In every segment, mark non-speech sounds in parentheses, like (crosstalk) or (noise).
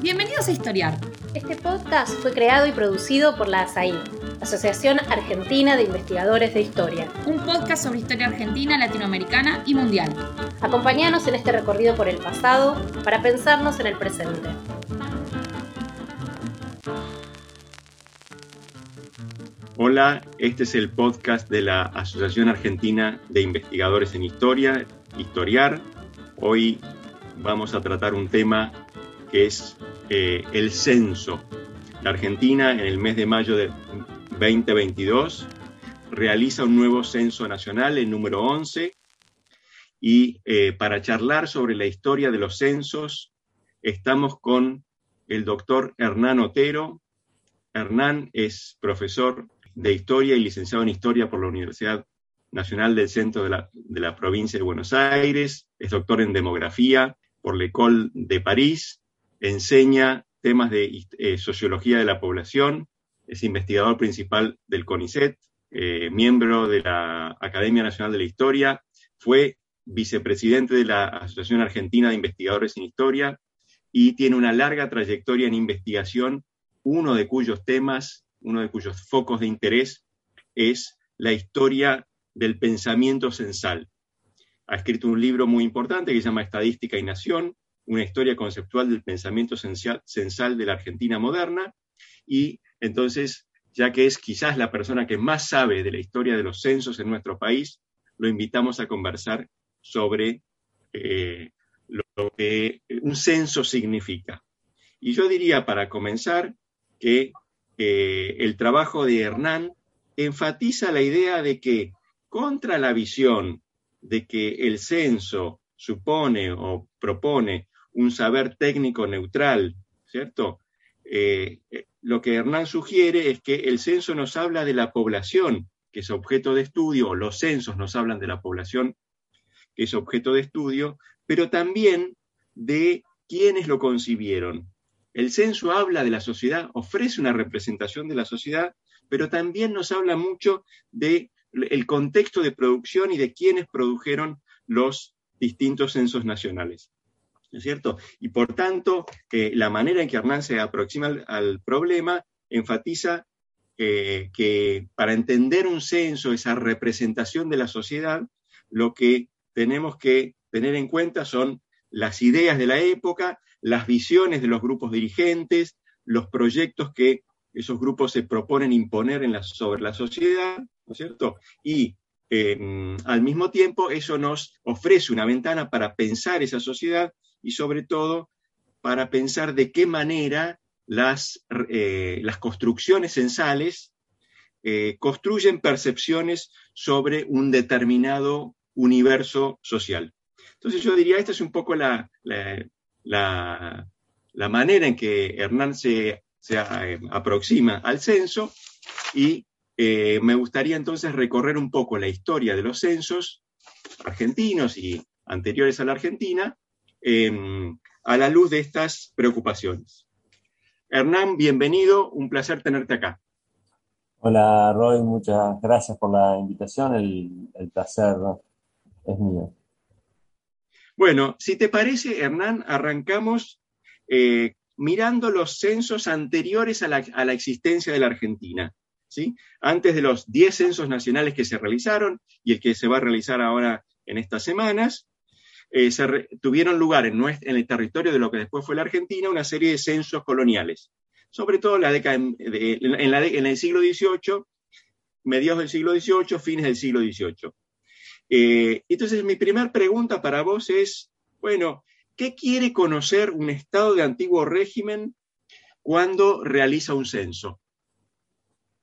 Bienvenidos a Historiar. Este podcast fue creado y producido por la ASAI, Asociación Argentina de Investigadores de Historia. Un podcast sobre historia argentina, latinoamericana y mundial. Acompáñanos en este recorrido por el pasado para pensarnos en el presente. Hola, este es el podcast de la Asociación Argentina de Investigadores en Historia, Historiar. Hoy vamos a tratar un tema que es eh, el censo. La Argentina en el mes de mayo de 2022 realiza un nuevo censo nacional, el número 11, y eh, para charlar sobre la historia de los censos estamos con el doctor Hernán Otero. Hernán es profesor de historia y licenciado en historia por la Universidad Nacional del Centro de la, de la provincia de Buenos Aires, es doctor en demografía por l'École de París, enseña temas de eh, sociología de la población, es investigador principal del CONICET, eh, miembro de la Academia Nacional de la Historia, fue vicepresidente de la Asociación Argentina de Investigadores en Historia y tiene una larga trayectoria en investigación, uno de cuyos temas, uno de cuyos focos de interés es la historia del pensamiento censal. Ha escrito un libro muy importante que se llama Estadística y Nación, una historia conceptual del pensamiento censal de la Argentina moderna, y entonces, ya que es quizás la persona que más sabe de la historia de los censos en nuestro país, lo invitamos a conversar sobre eh, lo que un censo significa. Y yo diría, para comenzar, que eh, el trabajo de Hernán enfatiza la idea de que contra la visión de que el censo supone o propone un saber técnico neutral, ¿cierto? Eh, eh, lo que Hernán sugiere es que el censo nos habla de la población, que es objeto de estudio, los censos nos hablan de la población, que es objeto de estudio, pero también de quienes lo concibieron. El censo habla de la sociedad, ofrece una representación de la sociedad, pero también nos habla mucho de contexto de producción y de quienes produjeron los distintos censos nacionales. ¿No es cierto? Y por tanto, eh, la manera en que Hernán se aproxima al, problema enfatiza eh, que para entender un censo, esa representación de la sociedad, lo que tenemos que tener en cuenta son las ideas de la época, las visiones de los grupos dirigentes, los proyectos que esos grupos se proponen imponer sobre la sociedad, ¿no es cierto? Y em, al mismo tiempo eso nos ofrece una ventana para pensar esa sociedad y sobre todo para pensar de qué manera las, eh, las construcciones censales eh, construyen percepciones sobre un determinado universo social. Entonces yo diría, esta es un poco la, la, la manera en que Hernán se se eh, aproxima al censo y eh, me gustaría entonces recorrer un poco la historia de los censos argentinos y anteriores a la Argentina em, a la luz de estas preocupaciones. Hernán, bienvenido, un placer tenerte acá. Hola Roy, muchas gracias por la invitación, el, placer es mío. Bueno, si te parece, Hernán, arrancamos eh, mirando los censos anteriores a la, existencia de la Argentina. ¿sí? Antes de los 10 censos nacionales que se realizaron y el que se va a realizar ahora en estas semanas, eh, tuvieron lugar en, el territorio de lo que después fue la Argentina una serie de censos coloniales, sobre todo en, la década en, el siglo XVIII, mediados del siglo XVIII, fines del siglo XVIII. Eh, entonces, mi primera pregunta para vos es, bueno, ¿Qué quiere conocer un Estado de antiguo régimen cuando realiza un censo?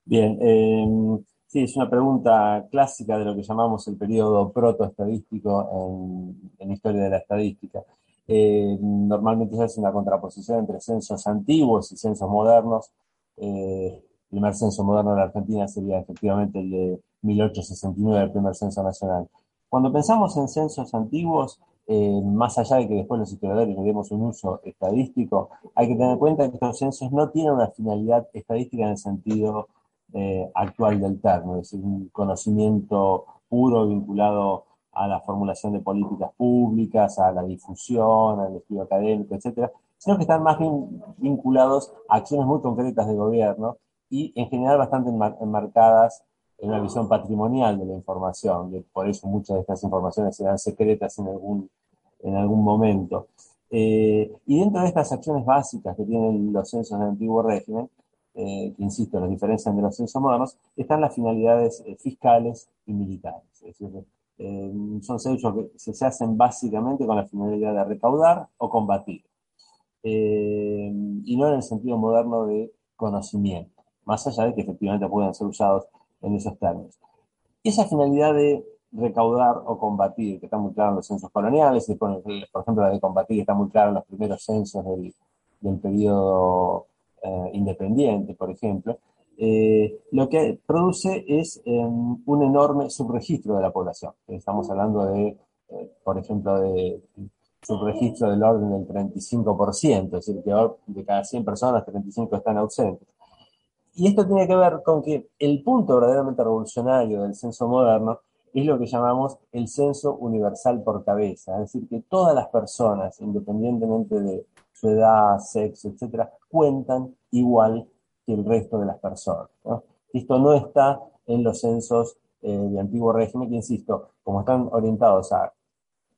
Bien, em, sí, es una pregunta clásica de lo que llamamos el periodo protoestadístico en, en historia de la estadística. Em, normalmente se hace una contraposición entre censos antiguos y censos modernos. Eh, el primer censo moderno de la Argentina sería efectivamente el de 1869, el primer censo nacional. Cuando pensamos en censos antiguos, eh, más allá de que después los historiadores le demos un uso estadístico, hay que tener en cuenta que estos censos no tienen una finalidad estadística en el sentido eh, actual del término, es decir, un conocimiento puro vinculado a la formulación de políticas públicas, a la difusión, al estudio académico, etcétera, sino que están más bien vinculados a acciones muy concretas de gobierno y en general bastante enmarcadas en una visión patrimonial de la información, por eso muchas de estas informaciones serán secretas en algún, en algún momento. Eh, y dentro de estas acciones básicas que tienen los censos del antiguo régimen, eh, que insisto, las diferencian de los censos modernos, están las finalidades eh, fiscales y militares. Es decir, son censos que se hacen básicamente con la finalidad de recaudar o combatir, y no en el sentido moderno de conocimiento, más allá de que efectivamente puedan ser usados en esos términos. Esa finalidad de recaudar o combatir, que está muy claro en los censos coloniales, y por, ejemplo la de combatir está muy claro en los primeros censos del, del periodo eh, independiente, por ejemplo, eh, lo que produce es em, un enorme subregistro de la población. Estamos hablando de, eh, por ejemplo, de subregistro del orden del 35%, es decir, que de cada 100 personas, 35 están ausentes. Y esto tiene que ver con que el punto verdaderamente revolucionario del censo moderno es lo que llamamos el censo universal por cabeza, es decir, que todas las personas, independientemente de su edad, sexo, etcétera, cuentan igual que el resto de las personas. Esto no está en los censos eh, de antiguo régimen, que insisto, como están orientados a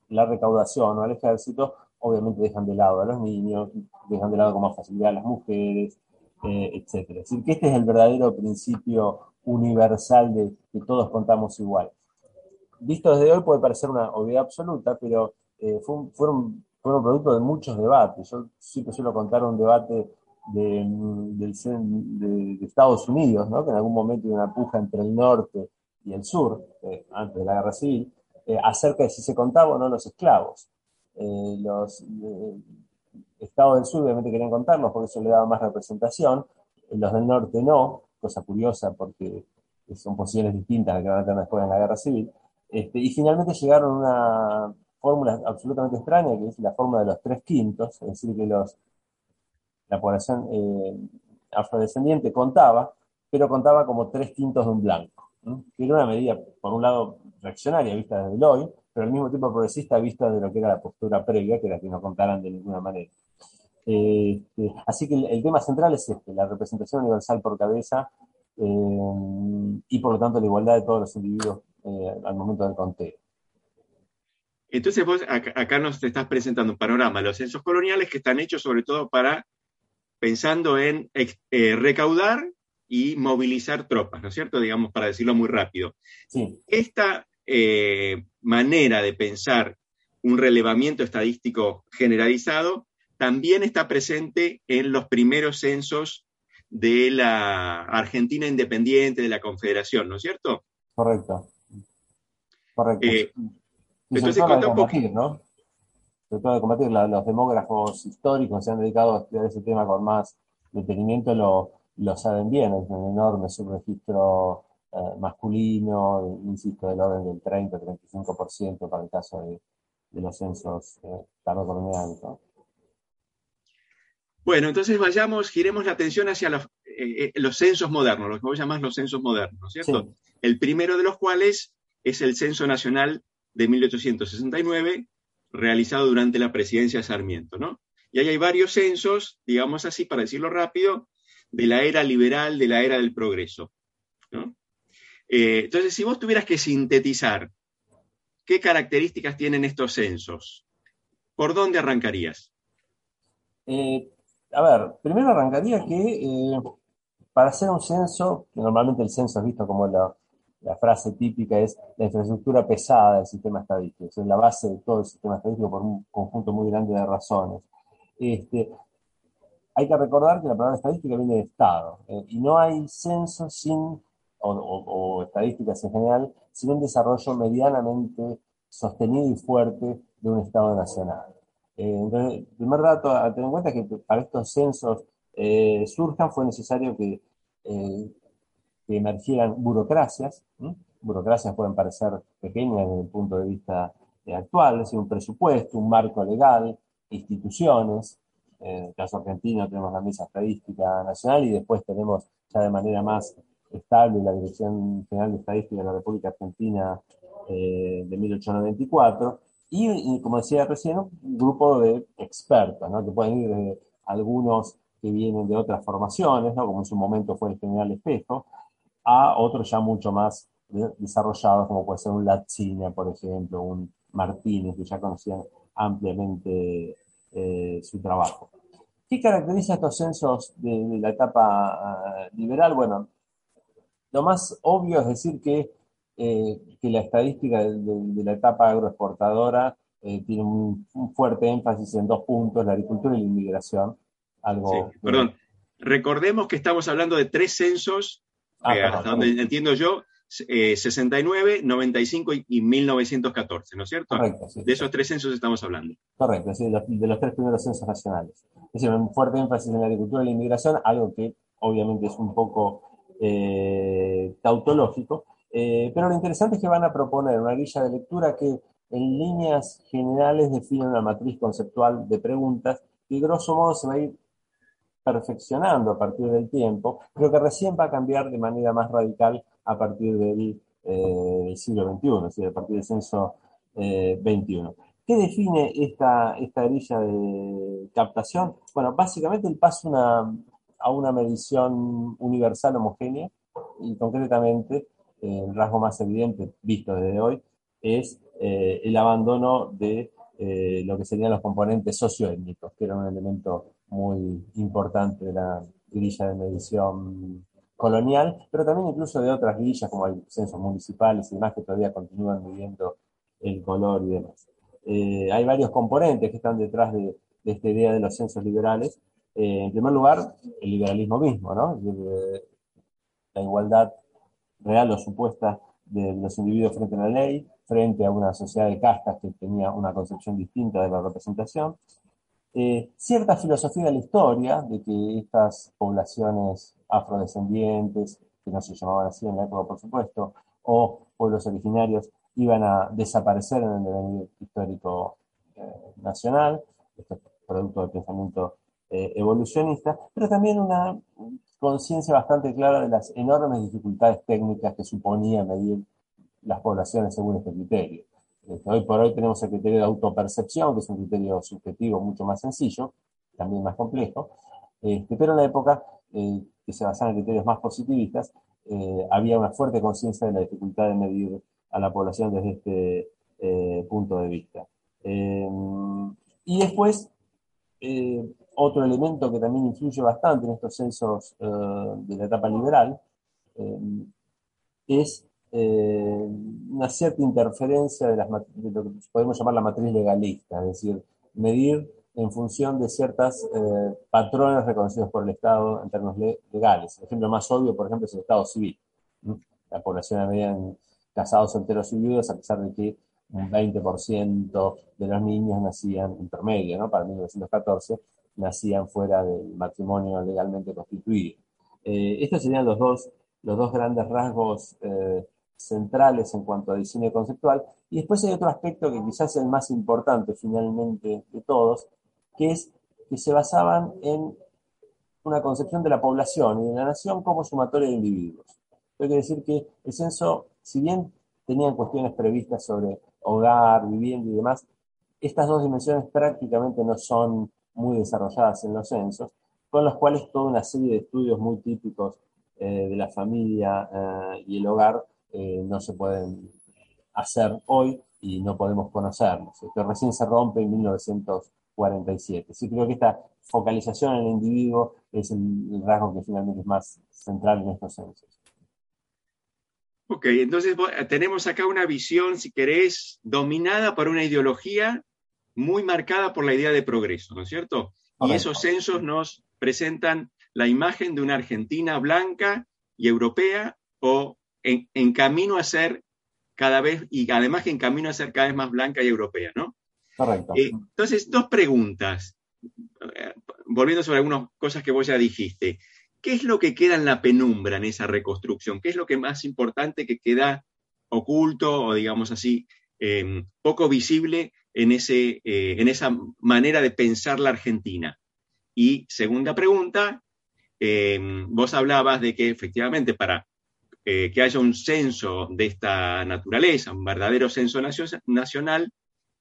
la recaudación o al ejército, obviamente dejan de lado a los niños, dejan de lado con más facilidad a las mujeres, eh, etcétera. Es decir, que este es el verdadero principio universal de que todos contamos igual visto desde hoy puede parecer una obviedad absoluta, pero eh, fueron, fueron producto de muchos debates. Yo siempre suelo contar un debate de, de, Estados Unidos, ¿no? que en algún momento hubo una puja entre el norte y el sur, eh, antes de la guerra civil, eh, acerca de si se contaban o no los esclavos. los estados del sur obviamente querían contarlos porque eso le daba más representación, los del norte no, cosa curiosa porque son posiciones distintas a las que van a tener después en la guerra civil. Este, y finalmente llegaron a una fórmula absolutamente extraña, que es la fórmula de los tres quintos, es decir, que la población eh, afrodescendiente contaba, pero contaba como tres quintos de un blanco, que era una medida, por un lado, reaccionaria vista desde el hoy, pero al mismo tiempo progresista vista de lo que era la postura previa, que era que no contaran de ninguna manera. Este, así que el, tema central es este, la representación universal por cabeza eh, y por lo tanto la igualdad de todos los individuos eh, al momento del conteo. Entonces vos acá, nos te estás presentando un panorama, los censos coloniales que están hechos sobre todo para, pensando en eh, recaudar y movilizar tropas, ¿no es cierto? Digamos, para decirlo muy rápido. Esta eh, manera de pensar un relevamiento estadístico generalizado también está presente en los primeros censos de la Argentina independiente, de la Confederación, ¿no es cierto? Correcto. Correcto. Eh, entonces, de combatir, ¿no? Sobre todo de combatir, los demógrafos históricos se han dedicado a estudiar ese tema con más detenimiento, lo, lo saben bien, es un enorme subregistro eh, masculino, insisto, del orden del 30-35% para el caso de, los censos eh. Bueno, entonces vayamos, giremos la atención hacia los, eh, los censos modernos, lo que vos llamás los censos modernos, ¿cierto? El primero de los cuales es el Censo Nacional de 1869, realizado durante la presidencia de Sarmiento, ¿no? Y ahí hay varios censos, digamos así, para decirlo rápido, de la era liberal, de la era del progreso. Eh, entonces, si vos tuvieras que sintetizar qué características tienen estos censos, ¿por dónde arrancarías? Eh, a ver, primero arrancaría que eh, para hacer un censo, que normalmente el censo es visto como la, la frase típica es la infraestructura pesada del sistema estadístico, es la base de todo el sistema estadístico por un conjunto muy grande de razones. Este, hay que recordar que la palabra estadística viene de Estado, eh, y no hay censo sin, o, estadísticas en general, sin un desarrollo medianamente sostenido y fuerte de un Estado nacional. Eh, entonces, el primer dato a tener en cuenta es que para estos censos eh, surjan fue necesario que que emergieran burocracias. Burocracias pueden parecer pequeñas desde el punto de vista eh, actual, es decir, un presupuesto, un marco legal, instituciones. En el caso argentino tenemos la Mesa Estadística Nacional y después tenemos ya de manera más estable la Dirección General de Estadística de la República Argentina eh, de 1894. y, como decía recién, un grupo de expertos, ¿no? que pueden ir desde algunos que vienen de otras formaciones, ¿no? como en su momento fue el general Espejo, a otros ya mucho más desarrollados, como puede ser un Latzina, por ejemplo, un Martínez, que ya conocían ampliamente eh, su trabajo. ¿Qué caracteriza estos censos de, la etapa uh, liberal? Bueno, lo más obvio es decir que, eh, que la estadística de, de, la etapa agroexportadora eh, tiene un, un, fuerte énfasis en dos puntos, la agricultura y la inmigración. Algo sí, perdón, recordemos que estamos hablando de tres censos, ah, eh, hasta donde entiendo yo, 69, eh, 95 y, 1914, ¿no es cierto? Correcto, sí, de esos tres censos estamos hablando. Correcto, sí, de los, de los, tres primeros censos nacionales. Es decir, un fuerte énfasis en la agricultura y la inmigración, algo que obviamente es un poco eh, tautológico, eh, pero lo interesante es que van a proponer una guía de lectura que en líneas generales define una matriz conceptual de preguntas y grosso modo se va a ir perfeccionando a partir del tiempo, pero que recién va a cambiar de manera más radical a partir del, eh, siglo XXI, es decir, a partir del censo eh, XXI. ¿Qué define esta, esta grilla de captación? Bueno, básicamente el paso a una medición universal homogénea y concretamente el rasgo más evidente visto desde hoy es eh, el abandono de eh, lo que serían los componentes socioétnicos, que era un elemento muy importante de la grilla de medición colonial, pero también incluso de otras grillas como hay censos municipales y demás que todavía continúan midiendo el color y demás. Eh, hay varios componentes que están detrás de, de, esta idea de los censos liberales. Eh, en primer lugar, el liberalismo mismo, ¿no? La igualdad real o supuesta de los individuos frente a la ley, frente a una sociedad de castas que tenía una concepción distinta de la representación, eh, cierta filosofía de la historia, de que estas poblaciones afrodescendientes, que no se llamaban así en la época, por supuesto, o pueblos originarios, iban a desaparecer en el devenir histórico eh, nacional, esto es producto del pensamiento eh, evolucionista, pero también una conciencia bastante clara de las enormes dificultades técnicas que suponía medir las poblaciones según este criterio. Hoy por hoy tenemos el criterio de autopercepción, que es un criterio subjetivo mucho más sencillo, también más complejo, este, pero en la época eh, que se basaba en criterios más positivistas, eh, había una fuerte conciencia de la dificultad de medir a la población desde este eh, punto de vista. Y después, eh, otro elemento que también influye bastante en estos censos eh, de la etapa liberal es eh, una cierta interferencia de, las, de, lo que podemos llamar la matriz legalista, es decir, medir en función de ciertos eh, patrones reconocidos por el Estado en términos le legales. El ejemplo más obvio, por ejemplo, es el Estado civil. La población había casados solteros y viudos, a pesar de que un 20% de los niños nacían intermedio, ¿no? Para 1914, nacían fuera del matrimonio legalmente constituido. Eh, estos serían los dos, los dos grandes rasgos eh, centrales en cuanto a diseño conceptual. Y después hay otro aspecto que quizás es el más importante finalmente de todos, que es que se basaban en una concepción de la población y de la nación como sumatoria de individuos. Esto quiere decir que el censo, si bien tenían cuestiones previstas sobre hogar, vivienda y demás, estas dos dimensiones prácticamente no son muy desarrolladas en los censos, con los cuales toda una serie de estudios muy típicos eh, de la familia eh, y el hogar eh, no se pueden hacer hoy y no podemos conocerlos. Esto recién se rompe en 1947. Sí, creo que esta focalización en el individuo es el, rasgo que finalmente es más central en estos censos. Ok, entonces tenemos acá una visión, si querés, dominada por una ideología muy marcada por la idea de progreso, ¿no es cierto? Y esos censos nos presentan la imagen de una Argentina blanca y europea o en, en, camino a ser cada vez, y además en camino a ser cada vez más blanca y europea, ¿no? Correcto. Eh, entonces, dos preguntas, eh, volviendo sobre algunas cosas que vos ya dijiste. ¿Qué es lo que queda en la penumbra en esa reconstrucción? ¿Qué es lo que más importante que queda oculto o, digamos así, eh, poco visible en, ese, eh, en esa manera de pensar la Argentina? Y segunda pregunta, eh, vos hablabas de que efectivamente para eh, que haya un censo de esta naturaleza, un verdadero censo nacional,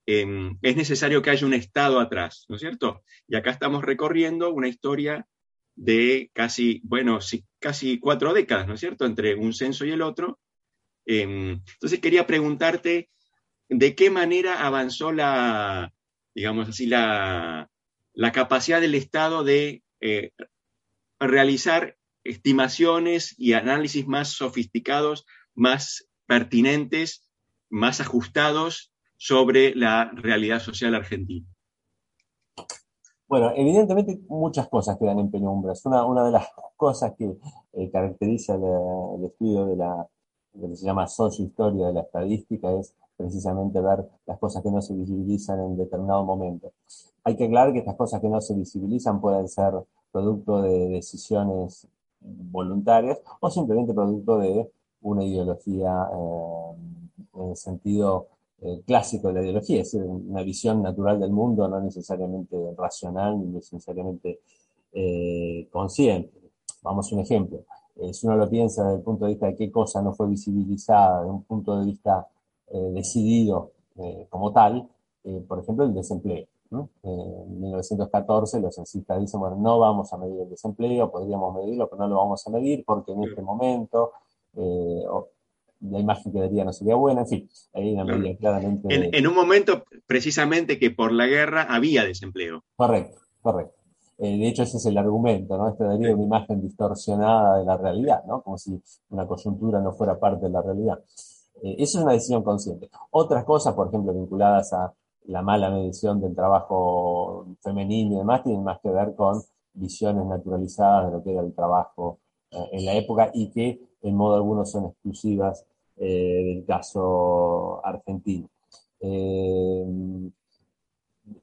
em, es necesario que haya un Estado atrás, ¿no es cierto? Y acá estamos recorriendo una historia de casi, bueno, casi cuatro décadas, ¿no es cierto?, entre un censo y el otro. Em, entonces quería preguntarte de qué manera avanzó la, digamos así, la, capacidad del Estado de eh, realizar estimaciones y análisis más sofisticados, más pertinentes, más ajustados sobre la realidad social argentina. Bueno, evidentemente muchas cosas quedan en penumbra. Una, de las cosas que eh, caracteriza el, estudio de, la, que se llama sociohistoria de la estadística es precisamente ver las cosas que no se visibilizan en determinado momento. Hay que aclarar que estas cosas que no se visibilizan pueden ser producto de decisiones voluntarias o simplemente producto de una ideología eh, en el sentido eh, clásico de la ideología, es decir, una visión natural del mundo, no necesariamente racional ni necesariamente eh, consciente. Vamos a un ejemplo. si uno lo piensa desde el punto de vista de qué cosa no fue visibilizada, desde un punto de vista decidido como tal, por ejemplo, el desempleo. En 1914 los censistas dicen, bueno, no vamos a medir el desempleo, podríamos medirlo, pero no lo vamos a medir porque en este momento eh, la imagen que daría no sería buena, en fin, hay una medida claramente... En, un momento precisamente que por la guerra había desempleo. Correcto, correcto. Eh, de hecho, ese es el argumento, ¿no? Esto daría una imagen distorsionada de la realidad, ¿no? Como si una coyuntura no fuera parte de la realidad. Eh, eso es una decisión consciente. Otras cosas, por ejemplo, vinculadas a la mala medición del trabajo femenino y demás, tienen más que ver con visiones naturalizadas de lo que era el trabajo en la época y que en modo alguno son exclusivas eh, del caso argentino. Eh,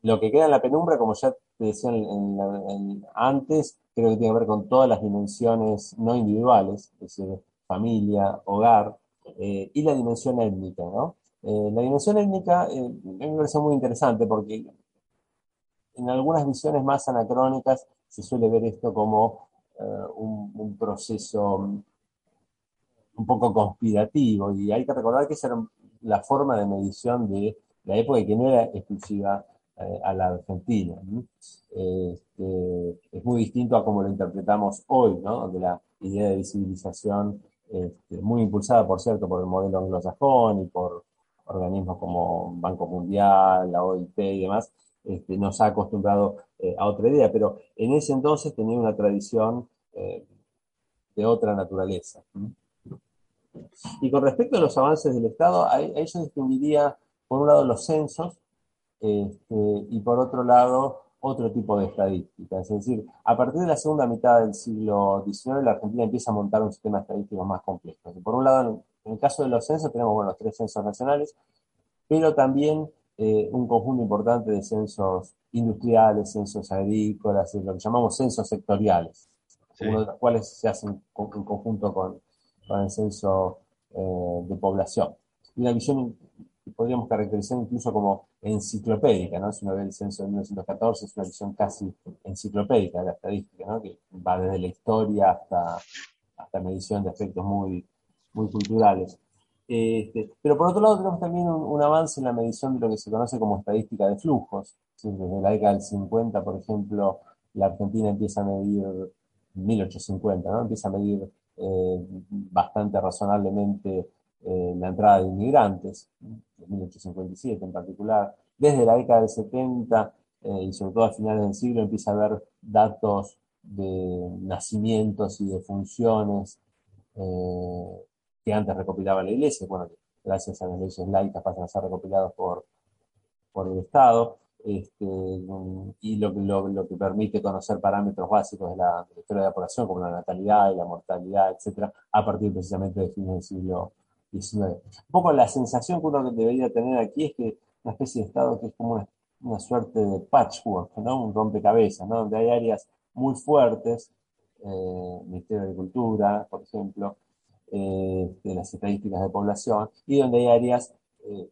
lo que queda en la penumbra, como ya te decía antes, creo que tiene que ver con todas las dimensiones no individuales, es decir, familia, hogar, eh, y la dimensión étnica. La dimensión étnica me parece muy interesante porque en algunas visiones más anacrónicas se suele ver esto como un, proceso un poco conspirativo y hay que recordar que esa era la forma de medición de la época y que no era exclusiva eh, a la Argentina. Este, es muy distinto a como lo interpretamos hoy, ¿no? de la idea de visibilización, este, muy impulsada, por cierto, por el modelo anglosajón y por organismos como Banco Mundial, la OIT y demás, este, nos ha acostumbrado eh, a otra idea, pero en ese entonces tenía una tradición eh, de otra naturaleza. Y con respecto a los avances del Estado, ahí, yo distinguiría, por un lado, los censos este, y por otro lado, otro tipo de estadísticas. Es decir, a partir de la segunda mitad del siglo XIX, la Argentina empieza a montar un sistema estadístico más complejo. por un lado, en el caso de los censos, tenemos bueno, los tres censos nacionales, pero también eh, un conjunto importante de censos industriales, censos agrícolas, lo que llamamos censos sectoriales, uno de los cuales se hacen en conjunto con, con el censo eh, de población. Y una visión que podríamos caracterizar incluso como enciclopédica, ¿no? Si uno ve el censo de 1914, es una visión casi enciclopédica de la estadística, ¿no? Que va desde la historia hasta, hasta medición de aspectos muy, muy culturales. Este, pero por otro lado tenemos también un, avance en la medición de lo que se conoce como estadística de flujos. Desde la década del 50, por ejemplo, la Argentina empieza a medir, 1850, ¿no? Empieza a medir eh, bastante razonablemente eh, la entrada de inmigrantes, en 1857 en particular. Desde la década del 70 eh, y sobre todo a finales del siglo empieza a haber datos de nacimientos y de funciones que antes recopilaba la iglesia, bueno, gracias a las leyes laicas pasan a ser recopilados por, por el Estado. Este, y lo, lo, que permite conocer parámetros básicos de la, historia de la población, como la natalidad y la mortalidad, etcétera, a partir precisamente de fines del siglo XIX. Un poco la sensación que uno debería tener aquí es que una especie de Estado que es como una, suerte de patchwork, ¿no? un rompecabezas, ¿no? donde hay áreas muy fuertes, eh, Ministerio de Agricultura, por ejemplo, eh, de las estadísticas de población, y donde hay áreas eh,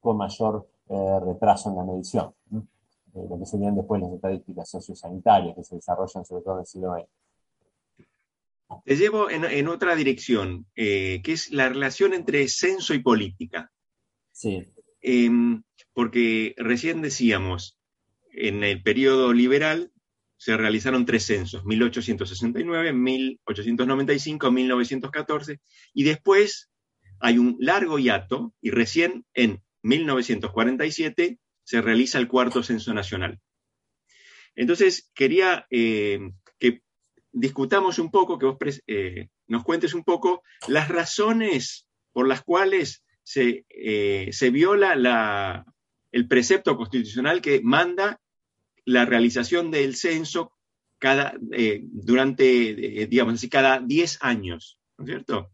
con mayor eh, retraso en la medición, eh, lo que serían después las estadísticas sociosanitarias que se desarrollan sobre todo en el siglo XX. Te llevo en, otra dirección, eh, que es la relación entre censo y política. Sí. em, porque recién decíamos, en el periodo liberal se realizaron tres censos, 1869, 1895, 1914, y después hay un largo hiato y recién en 1947 se realiza el cuarto censo nacional. Entonces, quería eh, que discutamos un poco, que vos eh, nos cuentes un poco las razones por las cuales se, eh, viola el precepto constitucional que manda la realización del censo cada, durante, digamos así, cada 10 años, ¿no es cierto?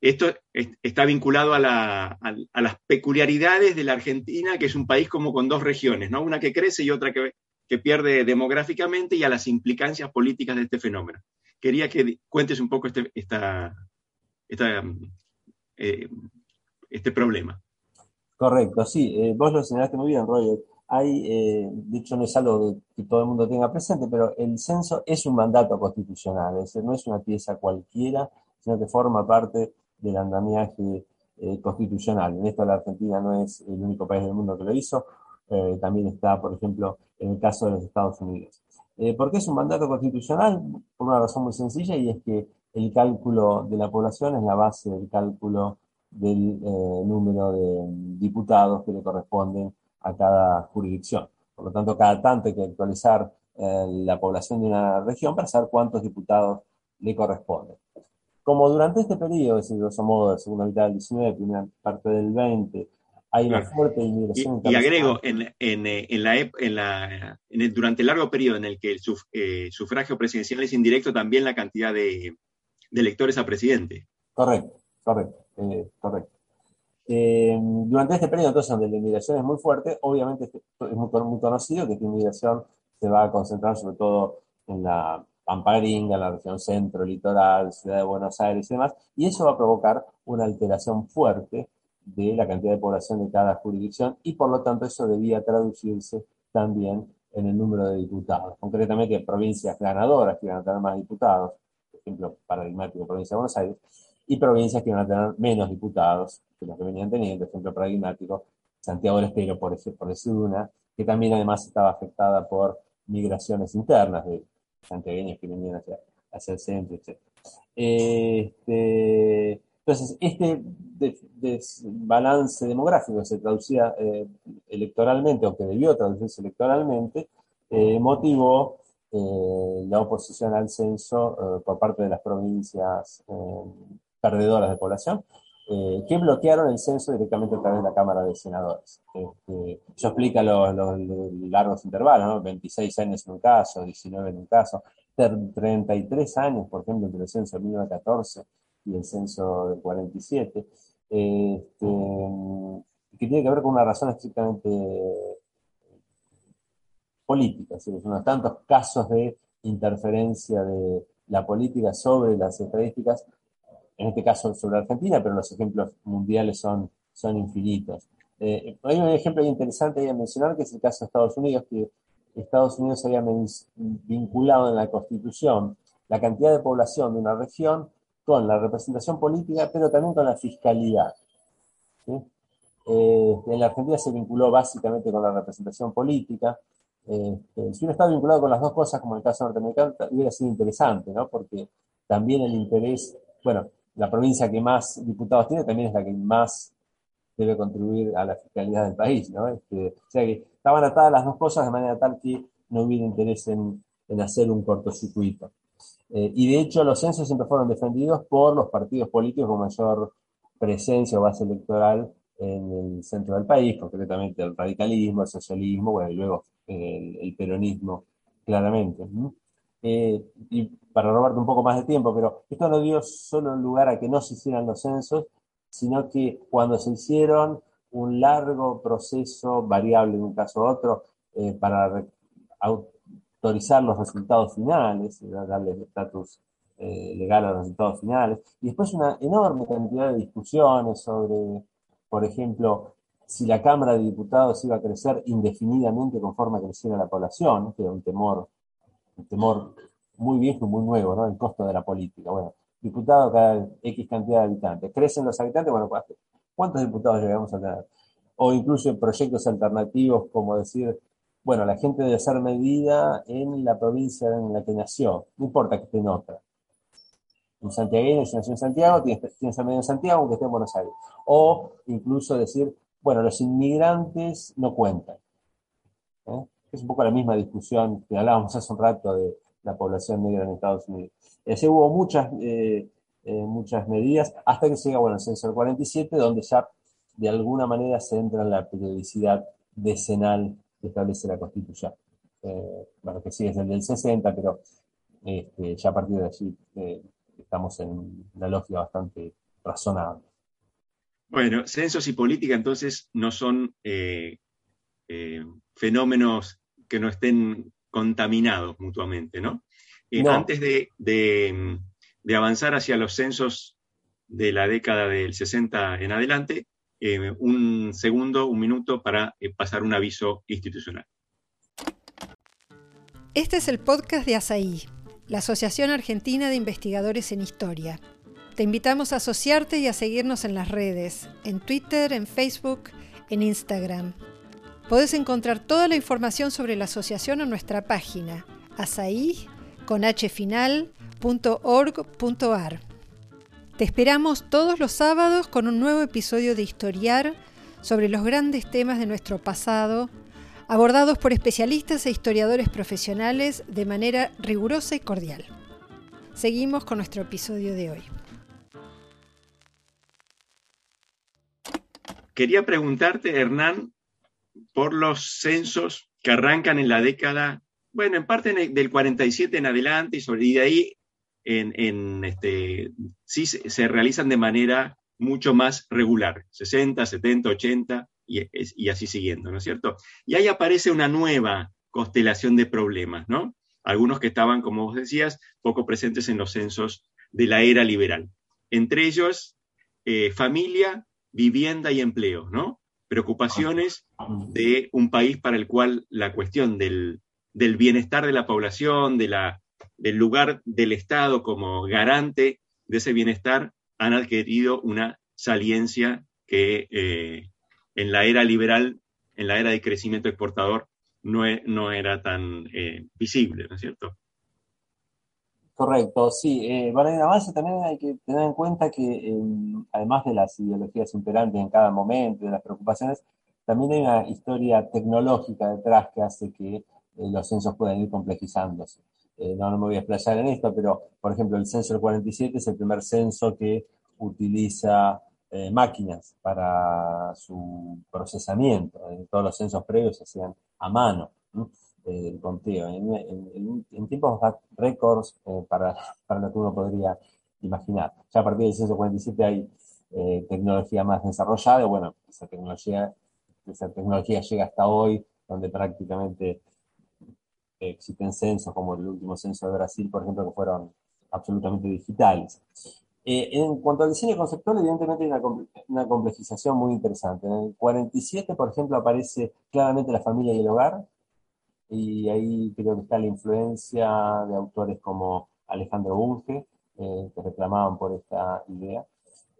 Esto está vinculado a, las peculiaridades de la Argentina, que es un país como con dos regiones, ¿no? una que crece y otra que, pierde demográficamente, y a las implicancias políticas de este fenómeno. Quería que cuentes un poco este, eh, este problema. Correcto, sí, eh, vos lo señalaste muy bien, Roger. Hay, eh, dicho no es algo que todo el mundo tenga presente, pero el censo es un mandato constitucional, es decir, no es una pieza cualquiera, sino que forma parte del andamiaje eh, constitucional. En esto la Argentina no es el único país del mundo que lo hizo, eh, también está, por ejemplo, en el caso de los Estados Unidos. ¿Por qué es un mandato constitucional? Por una razón muy sencilla y es que el cálculo de la población es la base del cálculo del número de diputados que le corresponden a cada jurisdicción. Por lo tanto, cada tanto hay que actualizar la población de una región para saber cuántos diputados le corresponden como durante este periodo, es decir, grosso modo, de segunda mitad del 19, primera parte del 20, hay una fuerte inmigración. Y, y agrego, en, en, en la, en la, durante el largo periodo en el que el eh, sufragio presidencial es indirecto, también la cantidad de, de electores a presidente. Correcto, correcto, eh, correcto. Eh, durante este periodo, entonces, donde la inmigración es muy fuerte, obviamente es muy, muy conocido que esta inmigración se va a concentrar sobre todo en la Pamparinga, la región centro, litoral, ciudad de Buenos Aires y demás, y eso va a provocar una alteración fuerte de la cantidad de población de cada jurisdicción y por lo tanto eso debía traducirse también en el número de diputados. Concretamente, provincias ganadoras que iban a tener más diputados, por ejemplo, paradigmático, provincia de Buenos Aires, y provincias que iban a tener menos diputados que los que venían teniendo, ejemplo, paradigmático, Santiago del Estero, por, por decir una, que también además estaba afectada por migraciones internas de santiagueños que venían hacia, hacia el centro, etc. Este, entonces, este desbalance demográfico se traducía eh, electoralmente, o que debió traducirse electoralmente, eh, motivó eh, la oposición al censo por parte de las provincias perdedoras de población, que bloquearon el censo directamente a través de la Cámara de Senadores. Este, eso explica los, largos intervalos, ¿no? 26 años en un caso, 19 en un caso, 33 años, por ejemplo, entre el censo de 1914 y el censo del 47, este, que tiene que ver con una razón estrictamente política, es unos tantos casos de interferencia de la política sobre las estadísticas, en este caso sobre Argentina, pero los ejemplos mundiales son, son infinitos. Eh, hay un ejemplo interesante a mencionar que es el caso de Estados Unidos, que Estados Unidos había vinculado en la Constitución la cantidad de población de una región con la representación política, pero también con la fiscalidad. Eh, en la Argentina se vinculó básicamente con la representación política. Este, si uno está vinculado con las dos cosas, como en el caso norteamericano, hubiera sido interesante, ¿no? Porque también el interés, bueno, la provincia que más diputados tiene también es la que más debe contribuir a la fiscalidad del país, ¿no? Este, o sea que estaban atadas las dos cosas de manera tal que no hubiera interés en, hacer un cortocircuito. Eh, y de hecho los censos siempre fueron defendidos por los partidos políticos con mayor presencia o base electoral en el centro del país, concretamente el radicalismo, el socialismo, bueno, y luego el, peronismo, claramente. Eh, y para robarte un poco más de tiempo, pero esto no dio solo lugar a que no se hicieran los censos, sino que cuando se hicieron un largo proceso variable en un caso u otro eh, para autorizar los resultados finales, darle estatus eh, legal a los resultados finales, y después una enorme cantidad de discusiones sobre, por ejemplo, si la Cámara de Diputados iba a crecer indefinidamente conforme creciera la población, que era un temor, un temor muy viejo y muy nuevo, ¿no? El costo de la política. Bueno, diputado cada X cantidad de habitantes. Crecen los habitantes, bueno, ¿Cuántos diputados llegamos a tener? O incluso proyectos alternativos como decir, bueno, la gente debe ser medida en la provincia en la que nació, no importa que esté en otra. Un santiagueño, si nació en Santiago, tiene, que ser en Santiago, aunque esté en Buenos Aires. O incluso decir, bueno, los inmigrantes no cuentan. ¿eh? Es un poco la misma discusión que hablábamos hace un rato de la población negra en Estados Unidos. Así hubo muchas, eh, eh, muchas medidas, hasta que llega el censo del 47, donde ya de alguna manera se entra en la periodicidad decenal que establece la Constitución. bueno, que sí es el del 60, pero este, ya a partir de allí estamos en una lógica bastante razonable. Bueno, censos y política entonces no son eh, eh, fenómenos que no estén contaminados mutuamente, ¿no? Eh, antes de, avanzar hacia los censos de la década del 60 en adelante, un segundo, un minuto para pasar un aviso institucional. Este es el podcast de ASAI, la Asociación Argentina de Investigadores en Historia. Te invitamos a asociarte y a seguirnos en las redes, en Twitter, en Facebook, en Instagram. Podés encontrar toda la información sobre la asociación en nuestra página, asai.org.ar. Te esperamos todos los sábados con un nuevo episodio de Historiar sobre los grandes temas de nuestro pasado abordados por especialistas e historiadores profesionales de manera rigurosa y cordial. Seguimos con nuestro episodio de hoy. Quería preguntarte, Hernán, por los censos que arrancan en la década, bueno, en parte del 47 en adelante y, sobre, de ahí este, sí se realizan de manera mucho más regular, 60, 70, 80, y, así siguiendo, ¿no es cierto? Y ahí aparece una nueva constelación de problemas, ¿no? Algunos que estaban, como vos decías, poco presentes en los censos de la era liberal. Entre ellos, eh, familia, vivienda y empleo, ¿no? Preocupaciones de un país para el cual la cuestión del, bienestar de la población, de la, del lugar del Estado como garante de ese bienestar, han adquirido una saliencia que eh, en la era liberal, en la era de crecimiento exportador, no, e, era tan eh, visible, ¿no es cierto? Correcto, sí. Eh, bueno, en avance también hay que tener en cuenta que em, además de las ideologías imperantes en cada momento, de las preocupaciones, también hay una historia tecnológica detrás que hace que eh, los censos puedan ir complejizándose. no, no me voy a explayar en esto, pero por ejemplo el censo del 47 es el primer censo que utiliza eh, máquinas para su procesamiento. En todos los censos previos se hacían a mano el conteo. En, tiempos récords eh, para, (laughs) para lo que uno podría imaginar. Ya a partir del censo 47 hay eh, tecnología más desarrollada. Bueno, esa tecnología, esa tecnología llega hasta hoy, donde prácticamente existen censos, como el último censo de Brasil, por ejemplo, que fueron absolutamente digitales. Eh, en cuanto al diseño conceptual, evidentemente hay una, complejización muy interesante. En el 47, por ejemplo, aparece claramente la familia y el hogar, y ahí creo que está la influencia de autores como Alejandro Bunge, eh, que reclamaban por esta idea,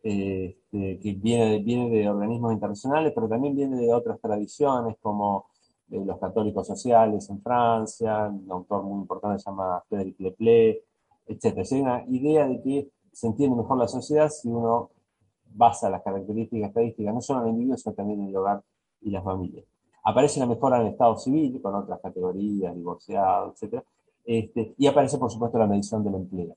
este, que viene, viene de organismos internacionales, pero también viene de otras tradiciones, como de los católicos sociales en Francia, un autor muy importante se llama Frédéric Leplé, etc. hay una idea de que se entiende mejor la sociedad si uno basa las características estadísticas no solo en el individuo, sino también en el hogar y la familia. Aparece una mejora en el estado civil, con otras categorías, divorciado, etc. Este, y aparece, por supuesto, la medición del empleo.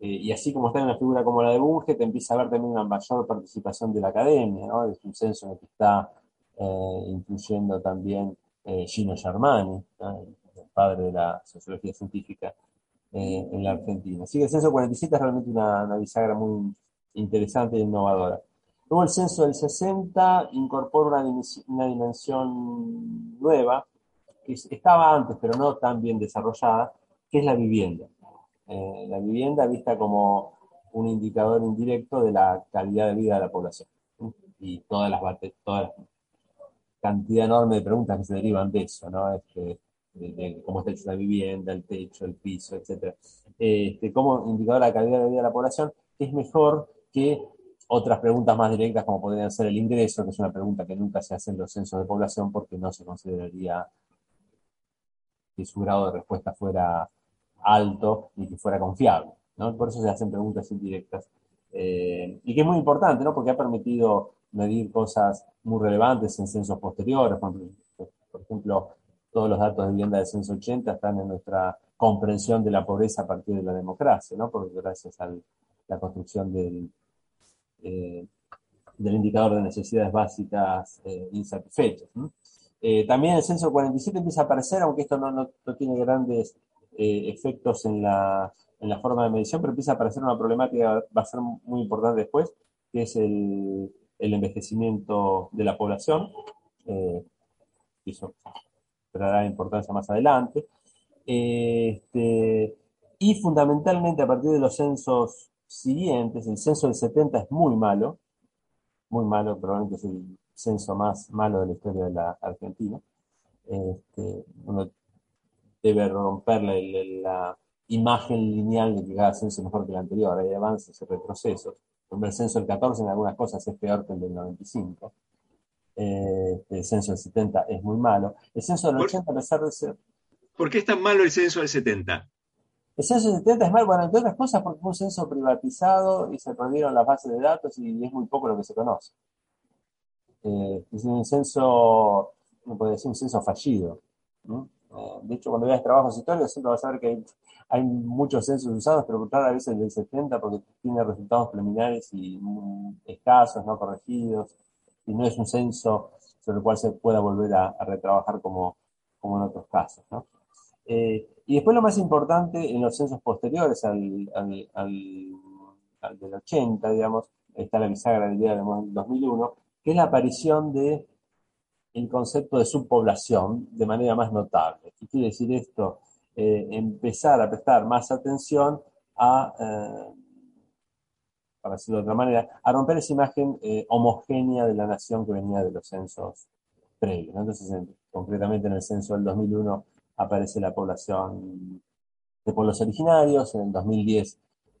Eh, y así como está en una figura como la de Bunge, te empieza a ver también una mayor participación de la academia. Es un censo en el que está eh, incluyendo también eh, Gino Germani, el padre de la sociología científica eh, en la Argentina. Así que el censo 47 es realmente una, bisagra muy interesante e innovadora. Luego el censo del 60 incorpora una, dimensión nueva, que estaba antes, pero no tan bien desarrollada, que es la vivienda. Eh, la vivienda vista como un indicador indirecto de la calidad de vida de la población. Y todas las, toda la cantidad enorme de preguntas que se derivan de eso, ¿no? Este, de, cómo está hecha la vivienda, el techo, el piso, etc. Este, como indicador de la calidad de vida de la población, es mejor que otras preguntas más directas como podrían ser el ingreso, que es una pregunta que nunca se hace en los censos de población porque no se consideraría que su grado de respuesta fuera alto y que fuera confiable. ¿no? Por eso se hacen preguntas indirectas. Eh, y que es muy importante, ¿no? porque ha permitido medir cosas muy relevantes en censos posteriores. Por ejemplo, todos los datos de vivienda del censo 80 están en nuestra comprensión de la pobreza a partir de la democracia, ¿no? porque gracias a la construcción del, eh, del indicador de necesidades básicas eh, insatisfechas. Eh, también el censo 47 empieza a aparecer, aunque esto no, no, tiene grandes efectos en la, en la, forma de medición, pero empieza a aparecer una problemática va a ser muy importante después, que es el, el envejecimiento de la población. eso tendrá importancia más adelante. Este, y fundamentalmente a partir de los censos siguientes, el censo del 70 es muy malo, muy malo, probablemente es el censo más malo de la historia de la Argentina. Este, uno debe romper la, imagen lineal de que cada censo es mejor que el anterior, hay avances y retrocesos. El censo del 14 en algunas cosas es peor que el del 95. Este, el censo del 70 es muy malo. El censo del 80, a pesar de ser... ¿Por qué es tan malo el censo del 70? El censo 70 es mal, bueno, entre otras cosas porque fue un censo privatizado y se perdieron las bases de datos y es muy poco lo que se conoce. Eh, es un censo, no puede decir un censo fallido. Eh, de hecho, cuando veas trabajos históricos siempre vas a ver que hay, muchos censos usados, pero a veces el del 70 porque tiene resultados preliminares y escasos, no corregidos, y no es un censo sobre el cual se pueda volver a, retrabajar como, como en otros casos. ¿no? Eh, y después lo más importante en los censos posteriores al, del 80, digamos, está la bisagra del día del 2001, que es la aparición de concepto de subpoblación de manera más notable. ¿Qué quiere decir esto? Eh, empezar a prestar más atención a, eh, para decirlo de otra manera, a romper esa imagen eh, homogénea de la nación que venía de los censos previos. Entonces, concretamente en el censo del 2001 aparece la población de pueblos originarios, en el 2010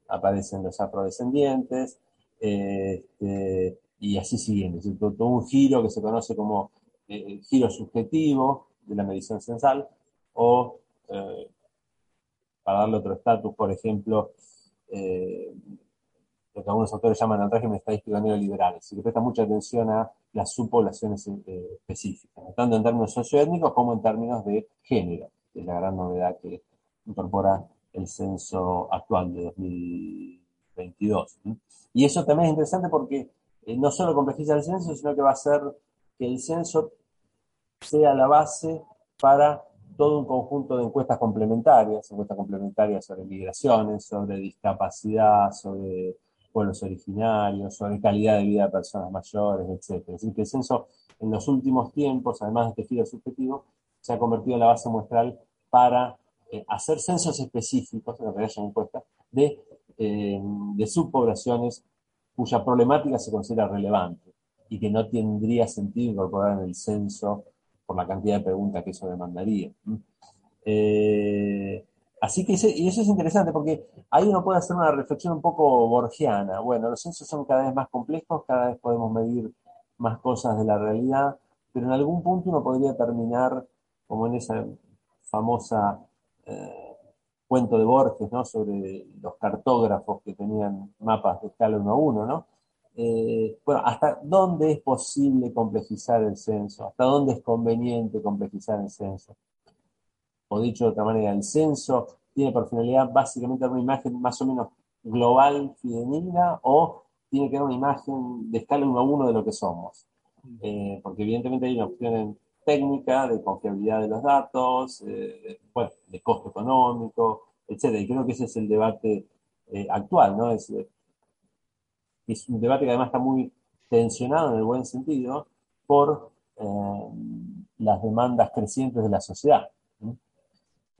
aparecen los afrodescendientes, este, y así siguiendo. Es todo un giro que se conoce como eh, giro subjetivo de la medición censal, o eh, para darle otro estatus, por ejemplo, eh, que algunos autores llaman el régimen estadístico neoliberal, es que presta mucha atención a las subpoblaciones eh, específicas, tanto en términos socioétnicos como en términos de género, que es la gran novedad que incorpora el censo actual de 2022. Y eso también es interesante porque eh, no solo complejiza el censo, sino que va a hacer que el censo sea la base para todo un conjunto de encuestas complementarias, encuestas complementarias sobre migraciones, sobre discapacidad, sobre pueblos originarios, sobre calidad de vida de personas mayores, etc. Es decir, que el censo en los últimos tiempos, además de este giro subjetivo, se ha convertido en la base muestral para eh, hacer censos específicos, en realidad son encuestas, de, eh, de subpoblaciones cuya problemática se considera relevante y que no tendría sentido incorporar en el censo por la cantidad de preguntas que eso demandaría. Así que y eso es interesante porque ahí uno puede hacer una reflexión un poco borgiana. Bueno, los censos son cada vez más complejos, cada vez podemos medir más cosas de la realidad, pero en algún punto uno podría terminar como en esa famosa eh, cuento de Borges, ¿no? Sobre los cartógrafos que tenían mapas de escala 1 a 1, ¿no? Eh, bueno, ¿hasta dónde es posible complejizar el censo? ¿Hasta dónde es conveniente complejizar el censo? O dicho de otra manera, el censo tiene por finalidad básicamente dar una imagen más o menos global, fidedigna, o tiene que dar una imagen de escala uno a uno de lo que somos. Eh, porque evidentemente hay una opción técnica de confiabilidad de los datos, eh, bueno, de costo económico, etc. Y creo que ese es el debate eh, actual, ¿no? Es, es un debate que además está muy tensionado en el buen sentido por las demandas crecientes de la sociedad.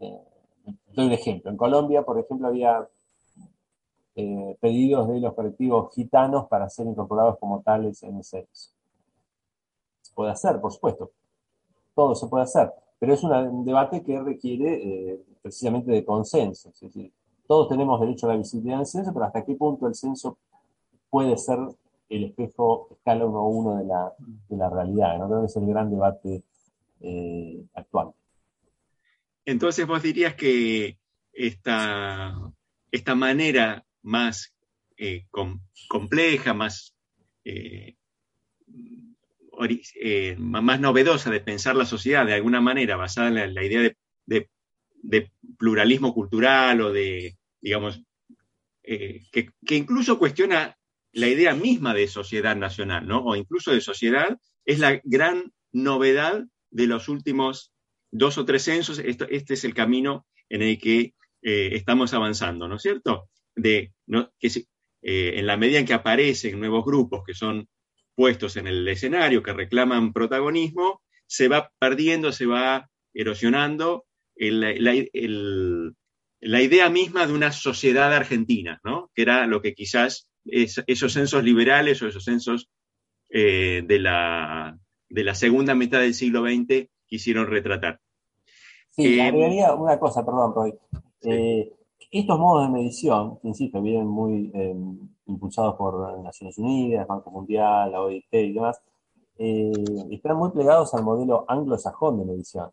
Eh, doy un ejemplo. En Colombia, por ejemplo, había eh, pedidos de los colectivos gitanos para ser incorporados como tales en el censo. Se puede hacer, por supuesto. Todo se puede hacer. Pero es un debate que requiere eh, precisamente de consenso. todos tenemos derecho a la visibilidad en el censo, pero hasta qué punto el censo puede ser el espejo escala uno a uno de la, de la realidad. ¿no? Creo que es el gran debate actual. Entonces vos dirías que esta, esta manera más compleja, más eh, más novedosa de pensar la sociedad, de alguna manera, basada en la, idea de, pluralismo cultural o de, digamos, eh, que, incluso cuestiona la idea misma de sociedad nacional, ¿no? O incluso de sociedad, es la gran novedad de los últimos dos o tres censos. este es el camino en el que eh, estamos avanzando, ¿no es cierto? De, que en la medida en que aparecen nuevos grupos que son puestos en el escenario, que reclaman protagonismo, se va perdiendo, se va erosionando la idea misma de una sociedad argentina, ¿no? que era lo que quizás esos censos liberales o esos censos eh, de, la, de la segunda mitad del siglo XX quisieron retratar. Sí, eh, agregaría una cosa, perdón, Roy. Eh, estos modos de medición, insisto, vienen muy impulsados por Naciones Unidas, Banco Mundial, la OIT y demás, eh, están muy plegados al modelo anglosajón de medición,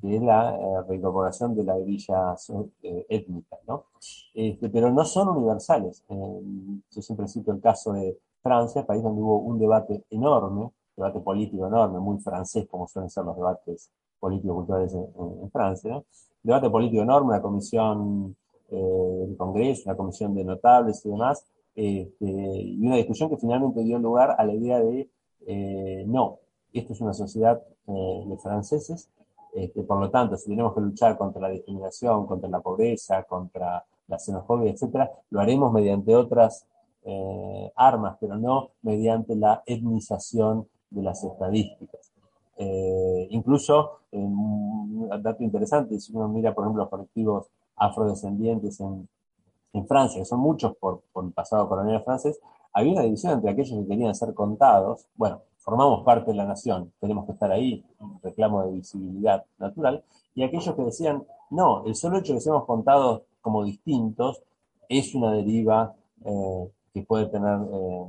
que es la eh, reincorporación de la grilla eh, étnica, ¿no? Este, pero no son universales. yo siempre cito el caso de Francia, país donde hubo un debate enorme, debate político enorme, muy francés, como suelen ser los debates políticos culturales en, Francia, debate político enorme, una comisión del Congreso, una comisión de notables y demás, este, y una discusión que finalmente dio lugar a la idea de, eh, no, esto es una sociedad eh, de franceses, este, por lo tanto, si tenemos que luchar contra la discriminación, contra la pobreza, contra la xenofobia, etcétera, lo haremos mediante otras eh, armas, pero no mediante la etnización de las estadísticas. incluso, un dato interesante, si uno mira, por ejemplo, los colectivos afrodescendientes en, en Francia, que son muchos por, el pasado colonial francés, había una división entre aquellos que querían ser contados, bueno, formamos parte de la nación, tenemos que estar ahí, un reclamo de visibilidad natural, y aquellos que decían, no, el solo hecho de que seamos contados como distintos es una deriva eh, que puede tener eh,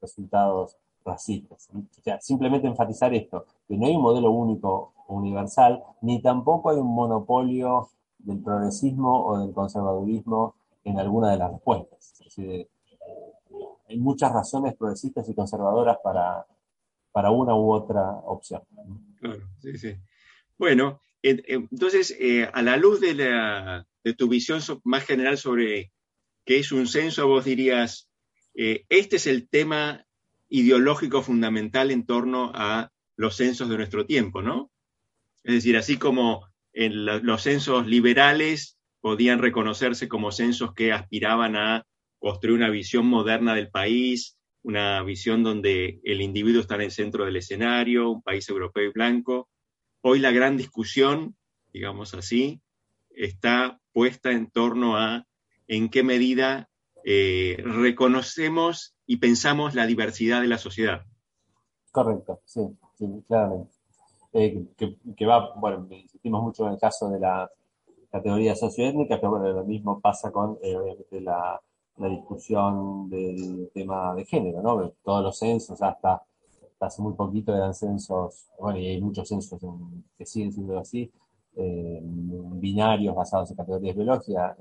resultados racistas. O sea, simplemente enfatizar esto, que no hay un modelo único universal, ni tampoco hay un monopolio del progresismo o del conservadurismo en alguna de las respuestas. hay muchas razones progresistas y conservadoras para, para una u otra opción. Claro, sí, sí. Bueno, entonces, eh, a la luz de, la, de, tu visión más general sobre qué es un censo, vos dirías, eh, este es el tema ideológico fundamental en torno a los censos de nuestro tiempo, ¿no? Es decir, así como en los censos liberales podían reconocerse como censos que aspiraban a construir una visión moderna del país, una visión donde el individuo está en el centro del escenario, un país europeo y blanco. Hoy la gran discusión, digamos así, está puesta en torno a en qué medida eh, reconocemos y pensamos la diversidad de la sociedad. Correcto, sí, sí claramente. Eh, que, va, bueno, insistimos mucho en el caso de la categorías socioétnicas, pero bueno, lo mismo pasa con eh, la, discusión del tema de género, ¿no? Todos los censos, hasta, hace muy poquito eran censos, bueno, y hay muchos censos que siguen siendo así, eh, binarios basados en categorías biológicas,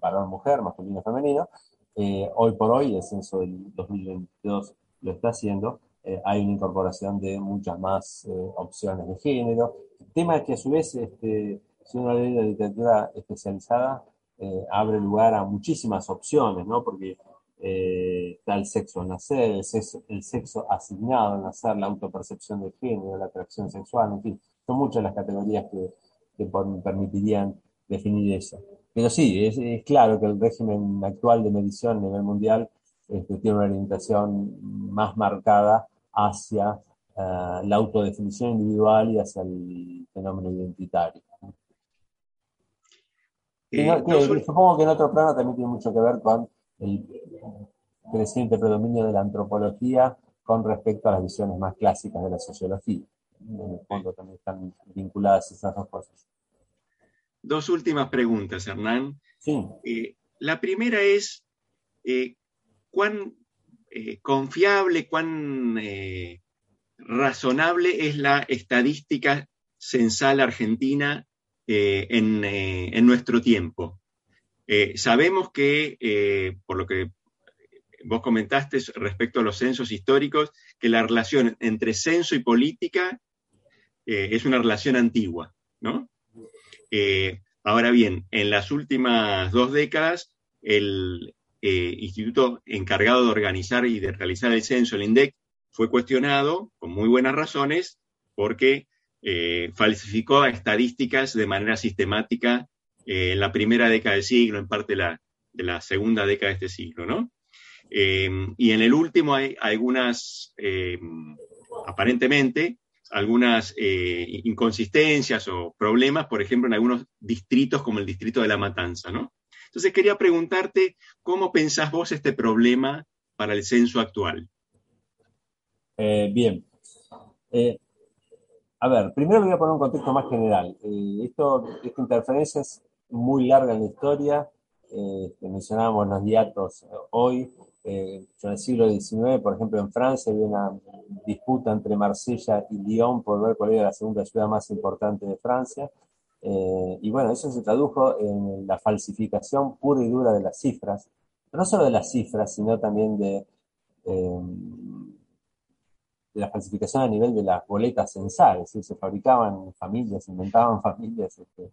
varón-mujer, masculino-femenino. Eh, hoy por hoy, el censo del 2022 lo está haciendo, hay una incorporación de muchas más opciones de género. Tema que a su vez este, si uno lee la literatura especializada, eh, abre lugar a muchísimas opciones, ¿no? Porque eh, está el sexo al nacer, el sexo, asignado al nacer, la autopercepción de género, la atracción sexual, en fin, son muchas las categorías que, permitirían definir eso. Pero sí, es, claro que el régimen actual de medición a nivel mundial este, tiene una orientación más marcada hacia eh, la autodefinición individual y hacia el fenómeno identitario. Eh, supongo que en otro plano también tiene mucho que ver con el creciente predominio de la antropología con respecto a las visiones más clásicas de la sociología. En el fondo también están vinculadas esas dos cosas. Dos últimas preguntas, Hernán. Sí. Eh, la primera es, eh, ¿cuán confiable, cuán razonable es la estadística censal argentina en, nuestro tiempo. sabemos que, por lo que vos comentaste respecto a los censos históricos, que la relación entre censo y política eh, es una relación antigua, ¿no? Eh, ahora bien, en las últimas dos décadas, el eh, instituto encargado de organizar y de realizar el censo, el INDEC, fue cuestionado con muy buenas razones porque falsificó estadísticas de manera sistemática en la primera década del siglo, en parte la, de la segunda década de este siglo, ¿no? Y en el último hay algunas, em, aparentemente, algunas eh, inconsistencias o problemas, por ejemplo, en algunos distritos como el distrito de La Matanza, ¿no? Entonces quería preguntarte, ¿cómo pensás vos este problema para el censo actual? Eh, bien. Eh, a ver, primero voy a poner un contexto más general. esta interferencia es muy larga en la historia. mencionábamos los diatos hoy. Eh, en el siglo XIX, por ejemplo, en Francia había una disputa entre Marsella y Lyon por ver cuál era la segunda ciudad más importante de Francia. Eh, y bueno, eso se tradujo en la falsificación pura y dura de las cifras, no solo de las cifras, sino también de, eh, la falsificación a nivel de las boletas censales. Se fabricaban familias, inventaban (laughs) familias este,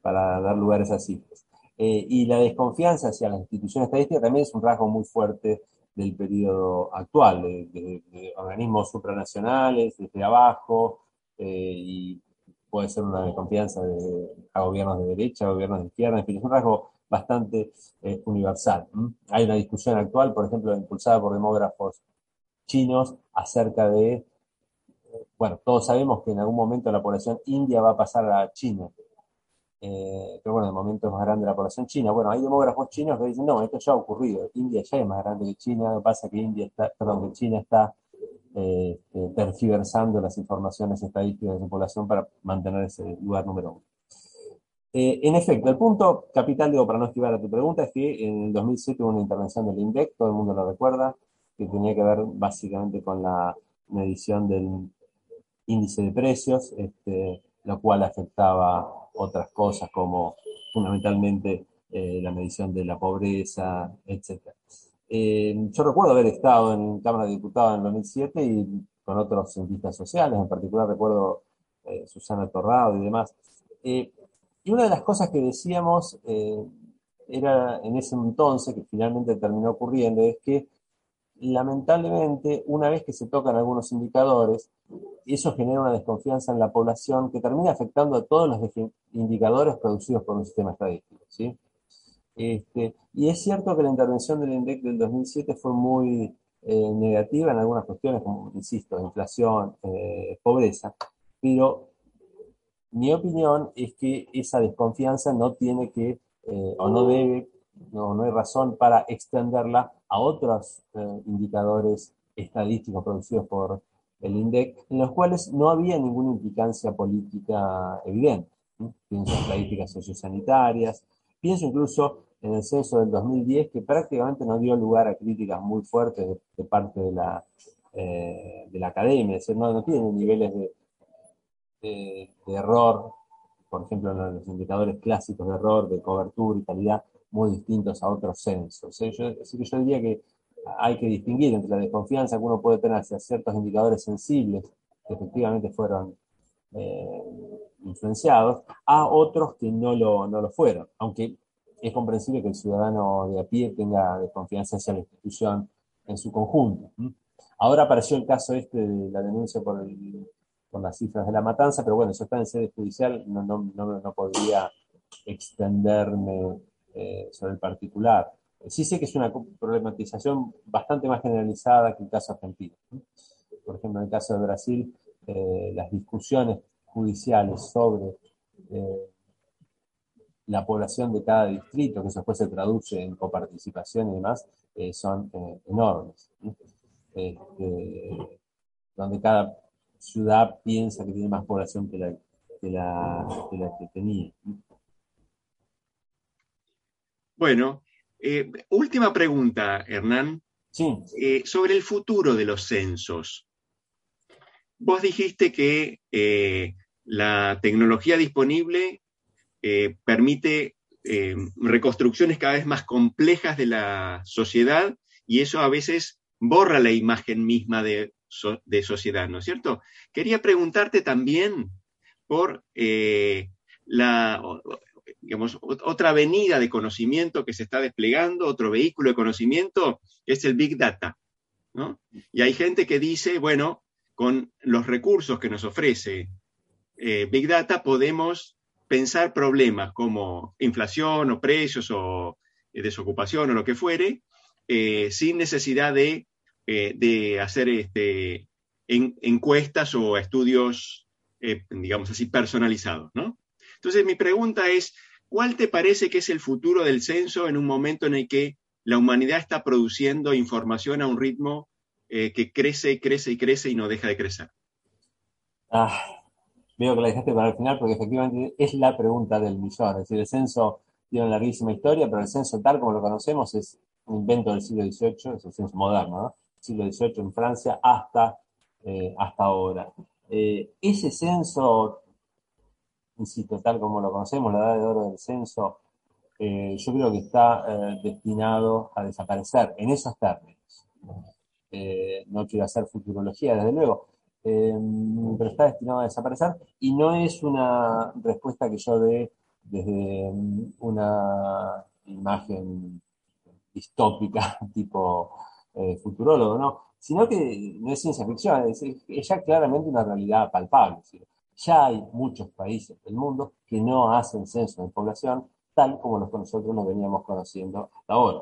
para dar lugar a esas cifras. Eh, y la desconfianza hacia las instituciones estadísticas también es un rasgo muy fuerte del periodo actual, de, organismos supranacionales, desde abajo, eh, y puede ser una desconfianza de, a gobiernos de derecha, gobiernos de izquierda, en fin, es un rasgo bastante eh, universal. Hay una discusión actual, por ejemplo, impulsada por demógrafos chinos acerca de, bueno, todos sabemos que en algún momento la población india va a pasar a China, eh, pero bueno, de momento es más grande la población china. Bueno, hay demógrafos chinos que dicen, no, esto ya ha ocurrido, India ya es más grande que China, lo que pasa es que, India está, perdón, China está eh, eh, las informaciones estadísticas de su población para mantener ese lugar número uno. en efecto, el punto capital, digo, para no esquivar a tu pregunta, es que en el 2007 hubo una intervención del INDEC, todo el mundo lo recuerda, que tenía que ver básicamente con la medición del índice de precios, este, lo cual afectaba otras cosas como fundamentalmente eh, la medición de la pobreza, etc. Eh, yo recuerdo haber estado en Cámara de Diputados en el 2007 y con otros cientistas sociales, en particular recuerdo eh, Susana Torrado y demás. y una de las cosas que decíamos era en ese entonces, que finalmente terminó ocurriendo, es que lamentablemente, una vez que se tocan algunos indicadores, eso genera una desconfianza en la población que termina afectando a todos los indicadores producidos por un sistema estadístico. ¿sí? Este, y es cierto que la intervención del INDEC del 2007 fue muy eh, negativa en algunas cuestiones, como insisto, inflación, eh, pobreza, pero mi opinión es que esa desconfianza no tiene que eh, o no debe no, no hay razón para extenderla a otros eh, indicadores estadísticos producidos por el INDEC, en los cuales no había ninguna implicancia política evidente. Pienso en estadísticas sociosanitarias, pienso incluso en el censo del 2010, que prácticamente no dio lugar a críticas muy fuertes de, parte de la, eh, de la academia, es decir, no, tiene niveles de, de, error, por ejemplo, los indicadores clásicos de error, de cobertura y calidad, muy distintos a otros censos. ¿eh? Así que yo diría que hay que distinguir entre la desconfianza que uno puede tener hacia ciertos indicadores sensibles que efectivamente fueron eh, influenciados, a otros que no lo, no lo fueron, aunque es comprensible que el ciudadano de a pie tenga desconfianza hacia la institución en su conjunto. Ahora apareció el caso este de la denuncia por, por las cifras de la matanza, pero bueno, eso está en sede judicial, no, no, no, no podría extenderme eh, sobre el particular. Sí sé que es una problematización bastante más generalizada que el caso argentino. Por ejemplo, en el caso de Brasil, eh, las discusiones judiciales sobre eh, la población de cada distrito, que después se traduce en coparticipación y demás, son enormes. Este, donde cada ciudad piensa que tiene más población que la que, la, que, la que tenía. Bueno, eh, última pregunta, Hernán. Sí. Eh, sobre el futuro de los censos. Vos dijiste que eh, la tecnología disponible permite reconstrucciones cada vez más complejas de la sociedad y eso a veces borra la imagen misma de, de sociedad, ¿no es cierto? Quería preguntarte también por la, digamos, otra avenida de conocimiento que se está desplegando, otro vehículo de conocimiento, es el Big Data. Y hay gente que dice, bueno, con los recursos que nos ofrece eh, Big Data podemos pensar problemas como inflación o precios o eh, desocupación o lo que fuere, eh, sin necesidad de, de hacer este, encuestas o estudios, digamos así, personalizados. Entonces mi pregunta es, ¿Cuál te parece que es el futuro del censo en un momento en el que la humanidad está produciendo información a un ritmo eh, que crece, crece y crece y no deja de crecer? Ah, veo que la dejaste para el final porque efectivamente es la pregunta del millón. Es decir, el censo tiene una larguísima historia, pero el censo tal como lo conocemos es un invento del siglo XVIII, es el censo moderno, ¿no? Siglo XVIII en Francia hasta, eh, hasta ahora. Eh, ese censo insisto, tal como lo conocemos, la edad de oro del censo, eh, yo creo que está eh, destinado a desaparecer en esos términos. Eh, no quiero hacer futurología, desde luego, pero está destinado a desaparecer y no es una respuesta que yo dé desde una imagen distópica (laughs) tipo futurólogo, ¿no? sino que no es ciencia ficción, es, es ya claramente una realidad palpable. Ya hay muchos países del mundo que no hacen censo de población tal como los que nosotros nos veníamos conociendo hasta ahora.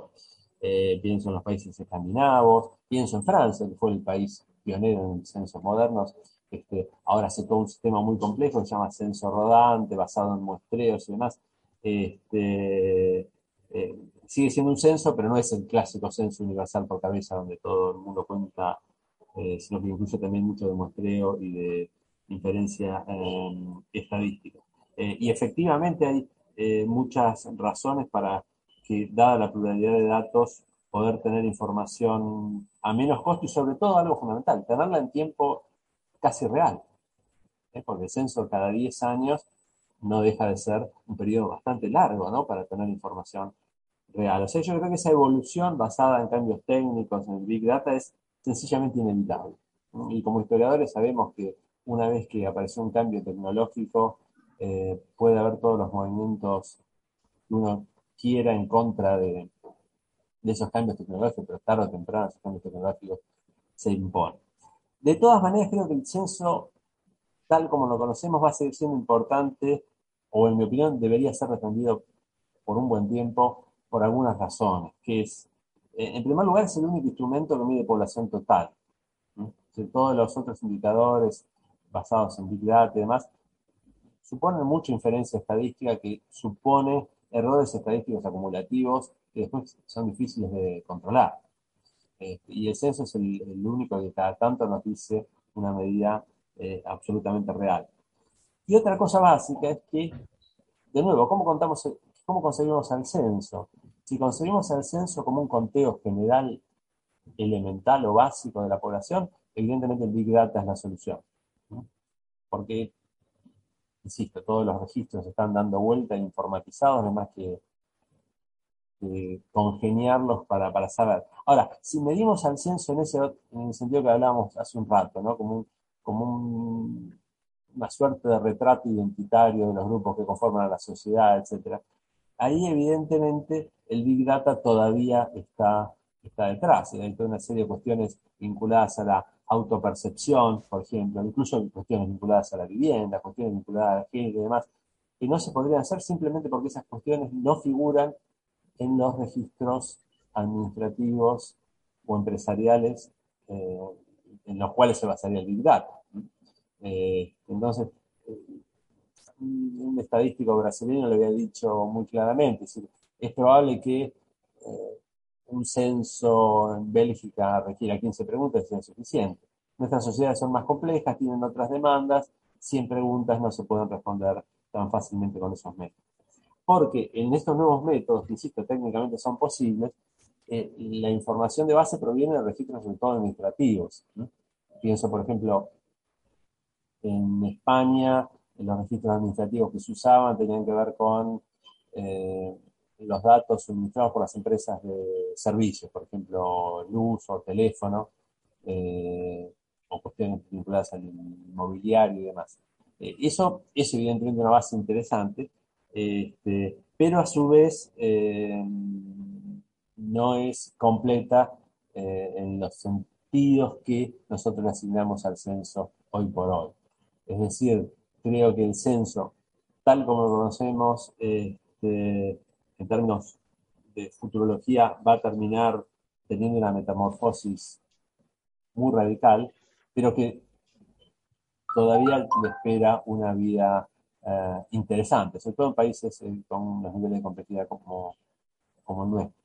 Eh, pienso en los países escandinavos, pienso en Francia, que fue el país pionero en censos modernos. Este, ahora se todo un sistema muy complejo que se llama censo rodante, basado en muestreos y demás. Este, eh, sigue siendo un censo, pero no es el clásico censo universal por cabeza donde todo el mundo cuenta, eh, sino que incluye también mucho de muestreo y de inferencia em, estadística. Eh, y efectivamente hay eh, muchas razones para que, dada la pluralidad de datos, poder tener información a menos costo y sobre todo algo fundamental, tenerla en tiempo casi real. ¿eh? Porque el censo cada 10 años no deja de ser un periodo bastante largo ¿no? para tener información real. O sea, yo creo que esa evolución basada en cambios técnicos en el Big Data es sencillamente inevitable. Y como historiadores sabemos que una vez que apareció un cambio tecnológico, eh, puede haber todos los movimientos que uno quiera en contra de, esos cambios tecnológicos, pero tarde o temprano esos cambios tecnológicos se imponen. De todas maneras, creo que el censo, tal como lo conocemos, va a seguir siendo importante, o en mi opinión debería ser defendido por un buen tiempo, por algunas razones, que es, eh, en primer lugar, es el único instrumento que mide población total. todos los otros indicadores basados en Big Data y demás, suponen mucha inferencia estadística que supone errores estadísticos acumulativos que después son difíciles de controlar. Este, y el censo es el, único que cada tanto nos dice una medida eh, absolutamente real. Y otra cosa básica es que, de nuevo, ¿cómo, contamos, ¿cómo conseguimos el censo? Si conseguimos el censo como un conteo general, elemental o básico de la población, evidentemente el Big Data es la solución porque, insisto, todos los registros están dando vuelta informatizados, además que, que congeniarlos para, para, saber. Ahora, si medimos al censo en, ese, el sentido que hablábamos hace un rato, ¿no? como, como una suerte de retrato identitario de los grupos que conforman a la sociedad, etc., ahí evidentemente el Big Data todavía está, está detrás. Hay toda una serie de cuestiones vinculadas a la autopercepción, por ejemplo, incluso cuestiones vinculadas a la vivienda, cuestiones vinculadas a la género y demás, que no se podrían hacer simplemente porque esas cuestiones no figuran en los registros administrativos o empresariales eh, en los cuales se basaría el Big Data. Eh, entonces, eh, un estadístico brasileño le había dicho muy claramente, es probable que un censo en Bélgica requiere 15 preguntas es suficiente. Nuestras sociedades son más complejas, tienen otras demandas, 100 preguntas no se pueden responder tan fácilmente con esos métodos. Porque en estos nuevos métodos, que insisto, técnicamente son posibles, eh, la información de base proviene de registros administrativos. Pienso, por ejemplo, en España, los registros administrativos que se usaban tenían que ver con eh, los datos suministrados por las empresas de servicios, por ejemplo, luz o teléfono, eh, o cuestiones vinculadas al inmobiliario y demás. Eh, eso es evidentemente una base interesante, este, pero a su vez no es completa en los sentidos que nosotros asignamos al censo hoy por hoy. Es decir, creo que el censo, tal como lo conocemos, este, en términos de futurología, va a terminar teniendo una metamorfosis muy radical, pero que todavía le espera una vida eh, interesante, sobre todo en países eh, con unos niveles de complejidad como, como el nuestro.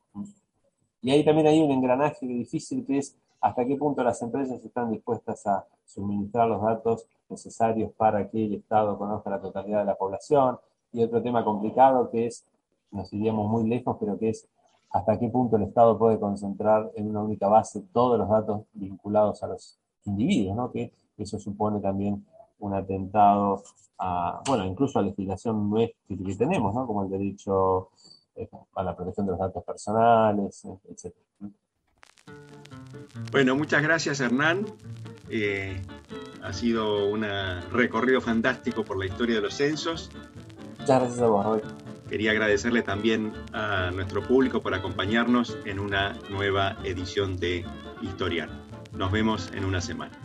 Y ahí también hay un engranaje difícil que es hasta qué punto las empresas están dispuestas a suministrar los datos necesarios para que el Estado conozca la totalidad de la población. Y otro tema complicado que es nos iríamos muy lejos, pero que es hasta qué punto el Estado puede concentrar en una única base todos los datos vinculados a los individuos, ¿no? que eso supone también un atentado a, bueno, incluso a la legislación nuestra que tenemos, ¿no? como el derecho eh, a la protección de los datos personales, etc. Bueno, muchas gracias Hernán. Eh, ha sido un recorrido fantástico por la historia de los censos. Muchas gracias a vos, Roy. Quería agradecerle también a nuestro público por acompañarnos en una nueva edición de Historial. Nos vemos en una semana.